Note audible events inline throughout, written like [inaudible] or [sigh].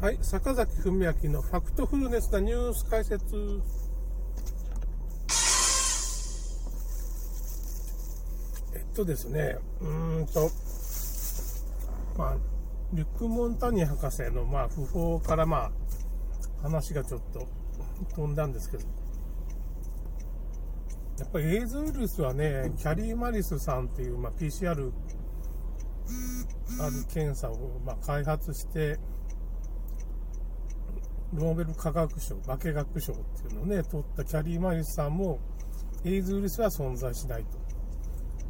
はい、坂崎文明のファクトフルネスなニュース解説。えっとですね、うんと、まあ、リュック・モンタニ博士の、まあ、訃報から、まあ、話がちょっと飛んだんですけど、やっぱりエイズウイルスはね、キャリー・マリスさんっていう、まあ、PCR ある検査を、まあ、開発して、ノーベル化学賞、化学賞っていうのをね、取ったキャリー・マリスさんも、エイズウイルスは存在しないと。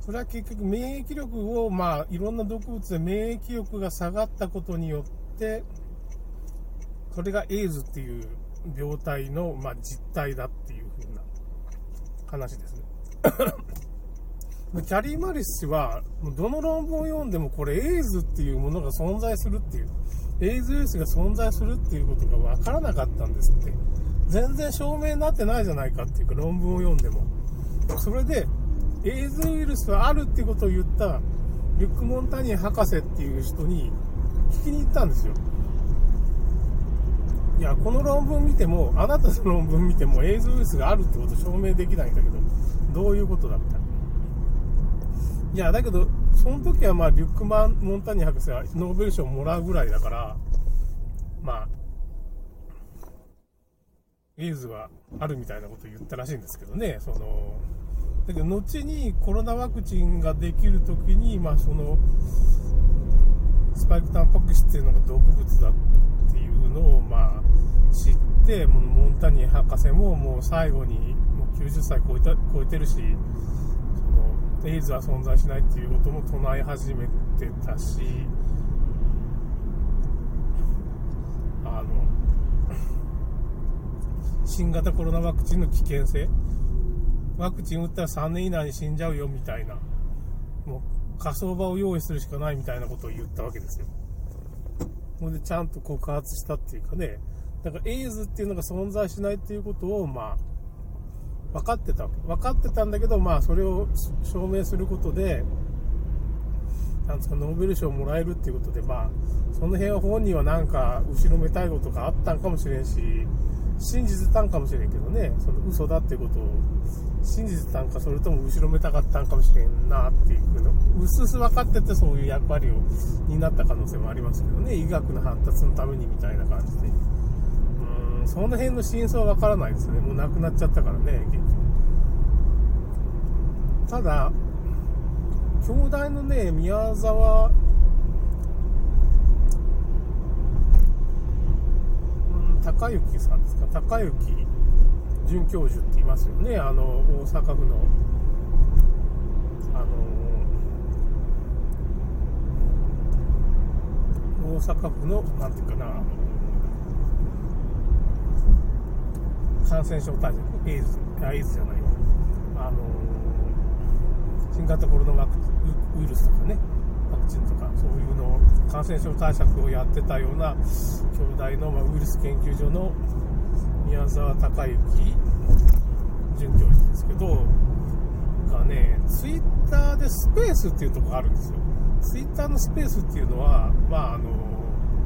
それは結局免疫力を、まあ、いろんな毒物で免疫力が下がったことによって、それがエイズっていう病態の、まあ、実態だっていう風な話ですね。[laughs] キャリー・マリス氏は、どの論文を読んでもこれエイズっていうものが存在するっていう。エイズウイルスが存在するっていうことが分からなかったんですって。全然証明になってないじゃないかっていうか論文を読んでも。それで、エイズウイルスはあるっていうことを言ったリュック・モンタニー博士っていう人に聞きに行ったんですよ。いや、この論文見ても、あなたの論文見てもエイズウイルスがあるってこと証明できないんだけど、どういうことだみた。いや、だけど、その時はまあ、リュックマン・モンタニー博士はノーベル賞をもらうぐらいだから、まあ、エイズはあるみたいなことを言ったらしいんですけどね、その、だけど、後にコロナワクチンができるときに、まあ、その、スパイクタンパク質っていうのが毒物だっていうのを、まあ、知って、モンタニー博士ももう最後に、もう90歳超えた超えてるし、そのエイズは存在しないっていうことも唱え始めてたし、あの、新型コロナワクチンの危険性、ワクチン打ったら3年以内に死んじゃうよみたいな、もう火葬場を用意するしかないみたいなことを言ったわけですよ。ほんでちゃんと告発したっていうかね、だからエイズっていうのが存在しないっていうことを、まあ、分かってたわけ。分かってたんだけど、まあ、それを証明することで、なんですか、ノーベル賞をもらえるっていうことで、まあ、その辺は本人はなんか、後ろめたいことがあったんかもしれんし、信じてたんかもしれんけどね、その嘘だっていうことを信じてたんか、それとも後ろめたかったんかもしれんなっていうの、うすうす分かっててそういう役割を担った可能性もありますけどね、医学の発達のためにみたいな感じで。その辺の真相はわからないですね。もう亡くなっちゃったからね、結局。ただ、兄弟のね、宮沢、うん、高幸さんですか、高幸准教授って言いますよね、あの、大阪府の、あの、大阪府の、なんていうかな、感染症対策、エイズ、エイズじゃないわ、あの新型コロナウイルスとかね、ワクチンとか、そういうのを、感染症対策をやってたような兄弟の、ま、ウイルス研究所の宮沢孝之准教授ですけど、がね、ツイッターでスペースっていうとこがあるんですよ。ツイッターのスペースっていうのは、まあ、あの、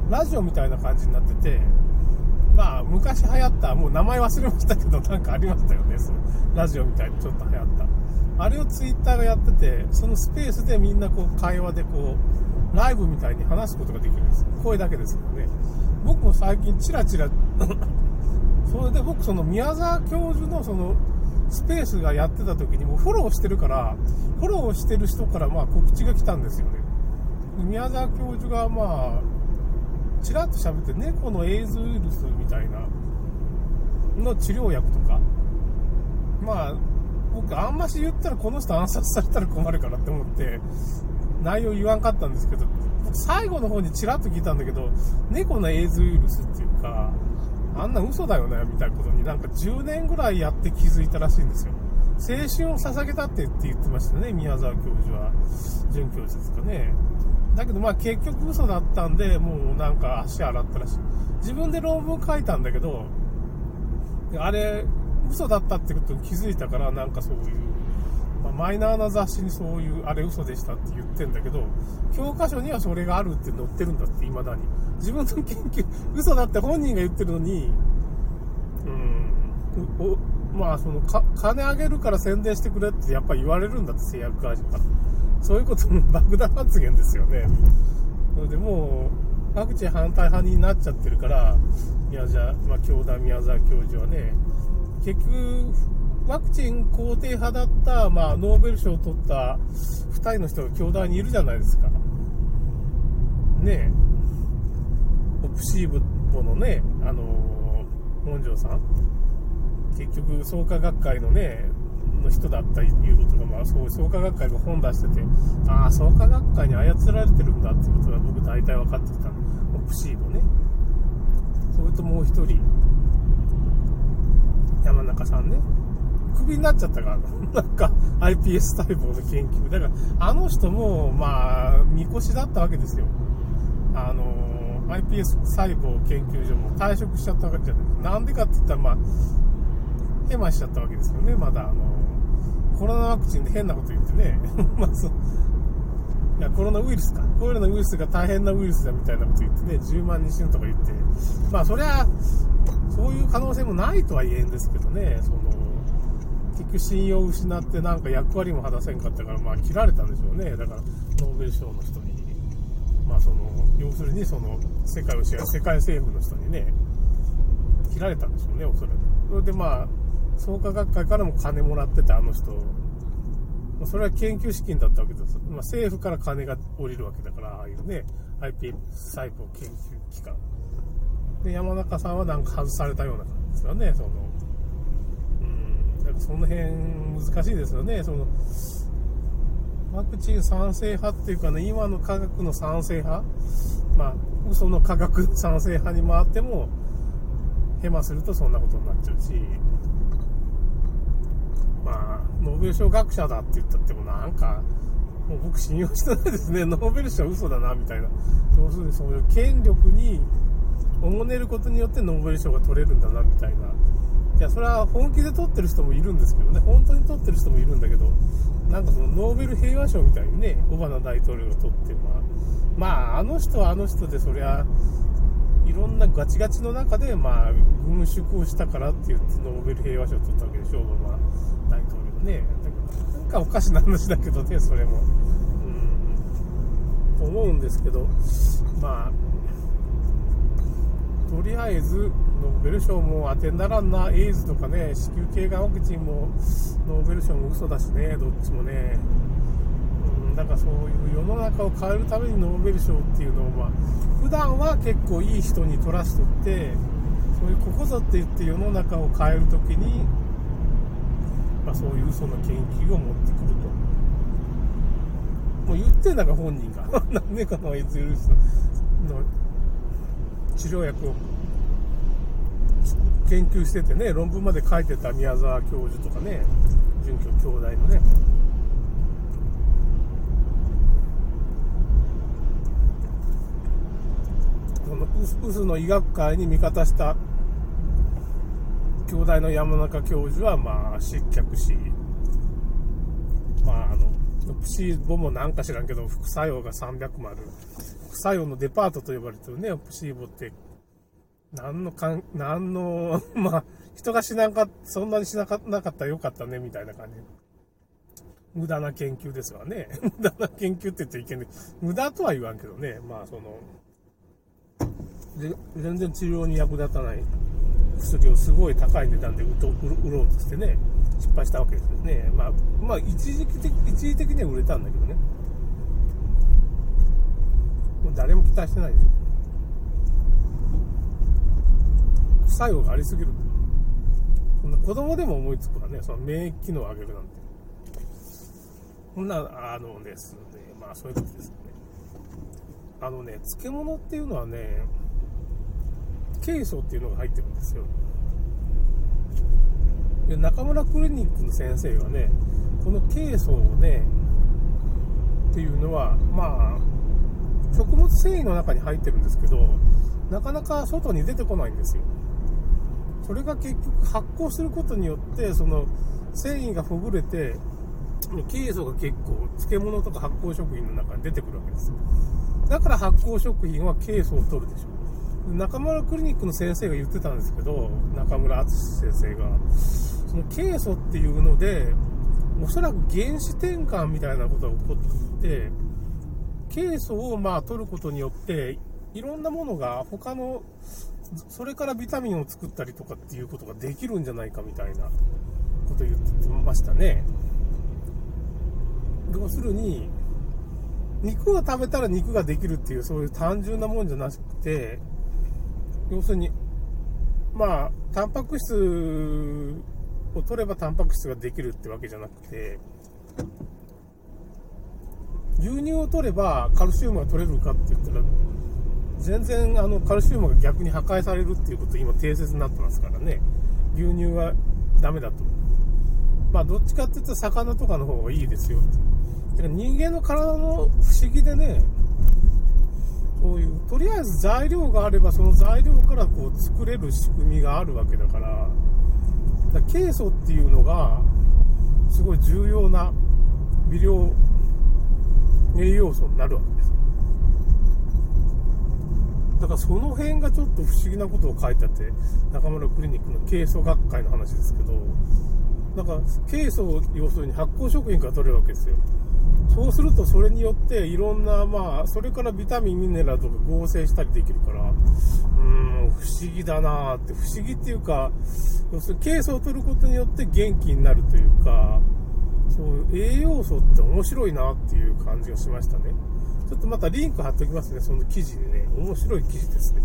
ラジオみたいな感じになってて、まあ、昔流行った、もう名前忘れましたけど、なんかありましたよね、そのラジオみたいにちょっと流行った。あれをツイッターがやってて、そのスペースでみんなこう会話でこう、ライブみたいに話すことができるんです。声だけですけどね。僕も最近チラチラ [laughs] それで僕その宮沢教授のそのスペースがやってた時にもフォローしてるから、フォローしてる人からまあ告知が来たんですよね。宮沢教授がまあ、ちらっと喋って、猫のエイズウイルスみたいなの治療薬とか、まあ、僕、あんまし言ったらこの人暗殺されたら困るからって思って、内容言わんかったんですけど僕、最後の方にちらっと聞いたんだけど、猫のエイズウイルスっていうか、あんな嘘だよね、みたいなことになんか10年ぐらいやって気づいたらしいんですよ。青春を捧げたってって言ってましたね、宮沢教授は。准教授ですかね。だけどまあ結局嘘だったんで、もうなんか足洗ったらしい。自分で論文書いたんだけど、あれ、嘘だったってことに気づいたから、なんかそういうまあ、マイナーな雑誌にそういう、あれ嘘でしたって言ってんだけど、教科書にはそれがあるって載ってるんだって、未だに。自分の研究、嘘だって本人が言ってるのに、うん、まあ、そのか、金あげるから宣伝してくれってやっぱ言われるんだって、製薬会社から。そういうことも爆弾発言ですよね。それでもう、ワクチン反対派になっちゃってるから、宮沢、まあ、京田宮沢教授はね、結局、ワクチン肯定派だった、まあ、ノーベル賞を取った2人の人が京大にいるじゃないですか。ねえ、オプシーボのね、あの本庄さん、結局、創価学会のね、の人だったいうことが、まあ、そう創価学会が本出してて、ああ、創価学会に操られてるんだっていうことが僕大体分かってきたのオプシーボね。それともう一人、山中さんね。クビになっちゃったから、[laughs] なんか iPS 細胞の研究。だから、あの人も、まあ、みこしだったわけですよ。あの、iPS 細胞研究所も退職しちゃったわけじゃない。なんでかって言ったら、まあ、ヘマしちゃったわけですよね、まだ、あの、コロナワクチンで変なこと言ってね。[laughs] まあ、そ。いや、コロナウイルスか。コロナウイルスが大変なウイルスだみたいなこと言ってね、10万人死ぬとか言って。まあ、そりゃ、そういう可能性もないとは言えんですけどね、その、結局信用を失ってなんか役割も果たせんかったから、まあ切られたんでしょうね。だから、ノーベル賞の人に。まあその、要するにその、世界を支配、世界政府の人にね、切られたんでしょうね、おそらく。それでまあ、創価学会からも金もらってたあの人。まそれは研究資金だったわけです。まあ、政府から金が下りるわけだから、ああいうね、IP 細胞研究機関。で、山中さんはなんか外されたような感じですよね、そのうん、その辺難しいですよね。そのワクチン賛成派っていうかね、今の科学の賛成派、まあ、嘘の科学賛成派に回っても、ヘマするとそんなことになっちゃうし、まあ、ノーベル賞学者だって言ったってもなんか、もう僕信用してないですね。ノーベル賞嘘だな、みたいな。要するにそういう権力におもねることによってノーベル賞が取れるんだな、みたいな。いや、それは本気で取ってる人もいるんですけどね、本当に取ってる人もいるんだけど、なんかそのノーベル平和賞みたいにね、オバマ大統領が取って、まあ、まあ、あの人はあの人で、そりゃ、いろんなガチガチの中で、まあ、軍縮をしたからって言って、ノーベル平和賞を取ったわけでしょ、オバマ大統領ね。なんかおかしな話だけどね、それも。うん、と思うんですけど、まあ、とりあえず、ノーベル賞も当てにならんな、エイズとかね、子宮頸がんワクチンもノーベル賞も嘘だしね、どっちもね。うん、かそういう世の中を変えるためにノーベル賞っていうのを、まあ、普段は結構いい人に取らしとって、そういうここぞって言って世の中を変えるときに、まあ、そういう嘘の研究を持ってくると。もう言ってんだか本人が。[laughs] 何年かのエズウイルスの治療薬を研究しててね、論文まで書いてた宮沢教授とかね、准教兄弟のね、この渦の医学界に味方した兄弟の山中教授はまあ失脚し、まああの、プシーボもなんか知らんけど、副作用が300もある。副作用のデパートと呼ばれてるね、プシーボって何のかん、何の、[laughs] まあ、人がしなんか、そんなにしなかなかったらよかったね、みたいな感じ。無駄な研究ですわね。[laughs] 無駄な研究って言っていけない。無駄とは言わんけどね。まあ、その、全然治療に役立たない薬をすごい高い値段で売ろうとしてね、失敗したわけですよね。まあ、まあ、一時的、一時的には売れたんだけどね。もう誰も期待してないでしょ。副作用がありすぎるそんな子供でも思いつくわね、その免疫機能を上げるなんて。こんな、あのですね、まあそういうことですよね。あのね、漬物っていうのはね、ケイ素っていうのが入ってるんですよ。で中村クリニックの先生はね、このケイ素をね、っていうのは、まあ、食物繊維の中に入ってるんですけど、なかなか外に出てこないんですよ。それが結局発酵することによってその繊維がほぐれてケイ素が結構漬物とか発酵食品の中に出てくるわけですよだから発酵食品はケイ素を取るでしょ中村クリニックの先生が言ってたんですけど中村敦先生がそのケイ素っていうのでおそらく原子転換みたいなことが起こっていてケイ素をまあ取ることによっていろんなものが他のそれからビタミンを作ったりとかっていうことができるんじゃないかみたいなこと言ってましたね。要するに、肉を食べたら肉ができるっていう、そういう単純なもんじゃなくて、要するに、まあ、タンパク質を取ればタンパク質ができるってわけじゃなくて、牛乳を取ればカルシウムが取れるかって言ったら、全然あのカルシウムが逆に破壊されるっていうこと今定説になってますからね。牛乳はダメだと。まあどっちかって言ったら魚とかの方がいいですよって。てか人間の体の不思議でね、そういう、とりあえず材料があれば、その材料からこう作れる仕組みがあるわけだから、だからケイ素っていうのが、すごい重要な微量栄養素になるわけです。だからその辺がちょっと不思議なことを書いてあって、中村クリニックのケイ素学会の話ですけど、なんか、ケイ素を要するに発酵食品から取れるわけですよ。そうするとそれによっていろんな、まあ、それからビタミン、ミネラルとか合成したりできるから、うーん、不思議だなって、不思議っていうか、要するにケイ素を取ることによって元気になるというか、そう栄養素って面白いなっていう感じがしましたね。ちょっとまたリンク貼っておきますね、その記事でね。面白い記事ですね。